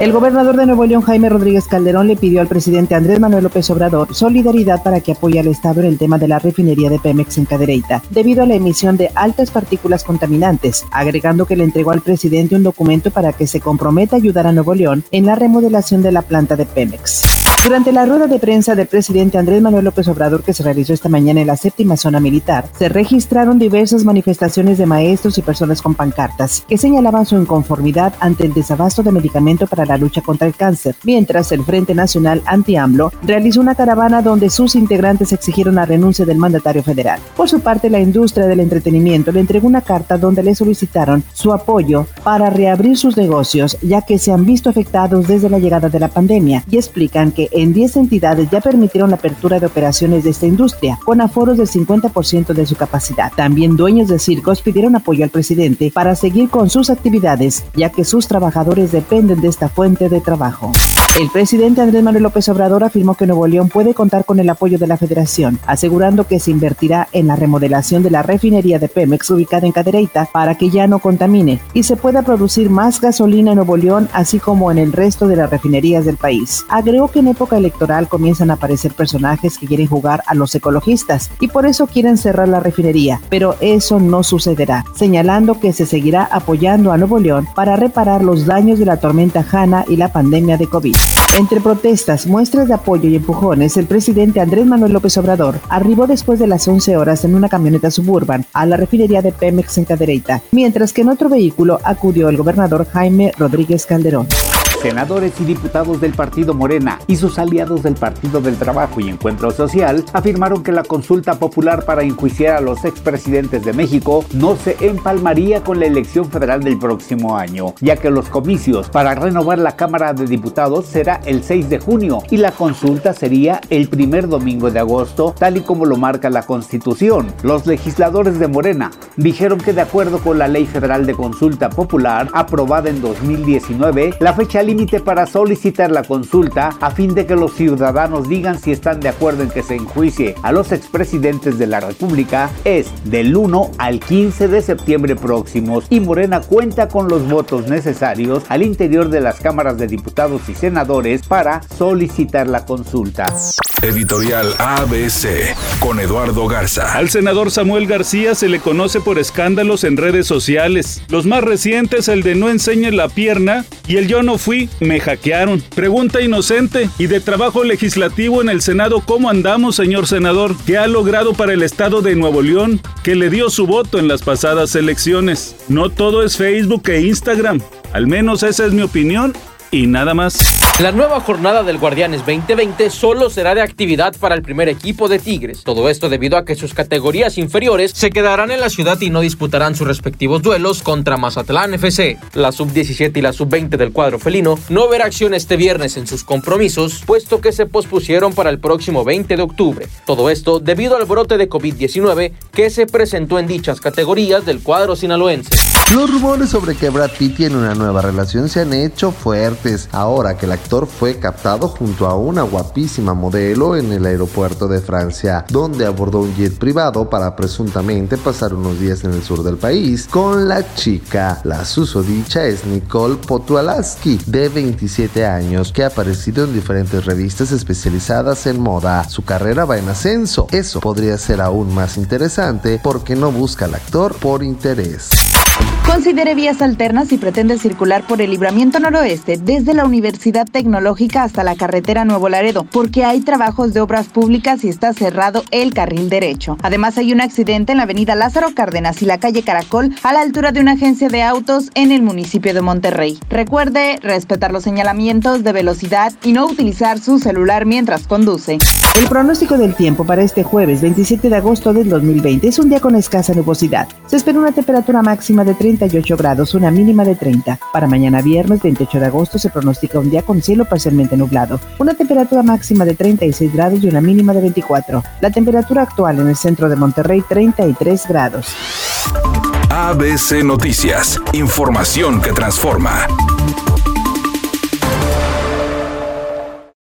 El gobernador de Nuevo León, Jaime Rodríguez Calderón, le pidió al presidente Andrés Manuel López Obrador solidaridad para que apoye al Estado en el tema de la refinería de Pemex en Cadereyta, debido a la emisión de altas partículas contaminantes, agregando que le entregó al presidente un documento para que se comprometa a ayudar a Nuevo León en la remodelación de la planta de Pemex. Durante la rueda de prensa del presidente Andrés Manuel López Obrador que se realizó esta mañana en la séptima zona militar, se registraron diversas manifestaciones de maestros y personas con pancartas que señalaban su inconformidad ante el desabasto de medicamento para la lucha contra el cáncer, mientras el Frente Nacional Anti-AMLO realizó una caravana donde sus integrantes exigieron la renuncia del mandatario federal. Por su parte, la industria del entretenimiento le entregó una carta donde le solicitaron su apoyo para reabrir sus negocios, ya que se han visto afectados desde la llegada de la pandemia, y explican que en 10 entidades ya permitieron la apertura de operaciones de esta industria, con aforos del 50% de su capacidad. También dueños de circos pidieron apoyo al presidente para seguir con sus actividades, ya que sus trabajadores dependen de esta fuente de trabajo. El presidente Andrés Manuel López Obrador afirmó que Nuevo León puede contar con el apoyo de la federación, asegurando que se invertirá en la remodelación de la refinería de Pemex ubicada en Cadereyta para que ya no contamine y se pueda producir más gasolina en Nuevo León, así como en el resto de las refinerías del país. Agregó que en época electoral comienzan a aparecer personajes que quieren jugar a los ecologistas y por eso quieren cerrar la refinería, pero eso no sucederá, señalando que se seguirá apoyando a Nuevo León para reparar los daños de la tormenta Hanna y la pandemia de COVID. Entre protestas, muestras de apoyo y empujones, el presidente Andrés Manuel López Obrador arribó después de las 11 horas en una camioneta suburban a la refinería de Pemex en Cadereyta, mientras que en otro vehículo acudió el gobernador Jaime Rodríguez Calderón senadores y diputados del Partido Morena y sus aliados del Partido del Trabajo y Encuentro Social afirmaron que la consulta popular para enjuiciar a los expresidentes de México no se empalmaría con la elección federal del próximo año, ya que los comicios para renovar la Cámara de Diputados será el 6 de junio y la consulta sería el primer domingo de agosto, tal y como lo marca la Constitución. Los legisladores de Morena dijeron que de acuerdo con la Ley Federal de Consulta Popular aprobada en 2019, la fecha límite límite para solicitar la consulta a fin de que los ciudadanos digan si están de acuerdo en que se enjuicie a los expresidentes de la República es del 1 al 15 de septiembre próximos y Morena cuenta con los votos necesarios al interior de las cámaras de diputados y senadores para solicitar la consulta. Editorial ABC con Eduardo Garza. Al senador Samuel García se le conoce por escándalos en redes sociales. Los más recientes, el de no enseñe la pierna y el yo no fui, me hackearon. Pregunta inocente. ¿Y de trabajo legislativo en el Senado cómo andamos, señor senador? ¿Qué ha logrado para el Estado de Nuevo León, que le dio su voto en las pasadas elecciones? No todo es Facebook e Instagram. Al menos esa es mi opinión y nada más. La nueva jornada del Guardianes 2020 solo será de actividad para el primer equipo de Tigres. Todo esto debido a que sus categorías inferiores se quedarán en la ciudad y no disputarán sus respectivos duelos contra Mazatlán FC. La sub-17 y la sub-20 del cuadro felino no verá acción este viernes en sus compromisos, puesto que se pospusieron para el próximo 20 de octubre. Todo esto debido al brote de COVID-19 que se presentó en dichas categorías del cuadro sinaloense. Los rumores sobre que Brad Pitt tiene una nueva relación se han hecho fuertes ahora que la fue captado junto a una guapísima modelo en el aeropuerto de Francia, donde abordó un jet privado para presuntamente pasar unos días en el sur del país con la chica. La susodicha es Nicole Potualaski, de 27 años, que ha aparecido en diferentes revistas especializadas en moda. Su carrera va en ascenso. Eso podría ser aún más interesante porque no busca al actor por interés. Considere vías alternas si pretende circular por el libramiento noroeste desde la Universidad Tecnológica hasta la carretera Nuevo Laredo, porque hay trabajos de obras públicas y está cerrado el carril derecho. Además hay un accidente en la avenida Lázaro Cárdenas y la calle Caracol a la altura de una agencia de autos en el municipio de Monterrey. Recuerde respetar los señalamientos de velocidad y no utilizar su celular mientras conduce. El pronóstico del tiempo para este jueves 27 de agosto del 2020 es un día con escasa nubosidad. Se espera una temperatura máxima de 38 grados, una mínima de 30. Para mañana viernes 28 de agosto se pronostica un día con cielo parcialmente nublado, una temperatura máxima de 36 grados y una mínima de 24. La temperatura actual en el centro de Monterrey 33 grados. ABC Noticias, información que transforma.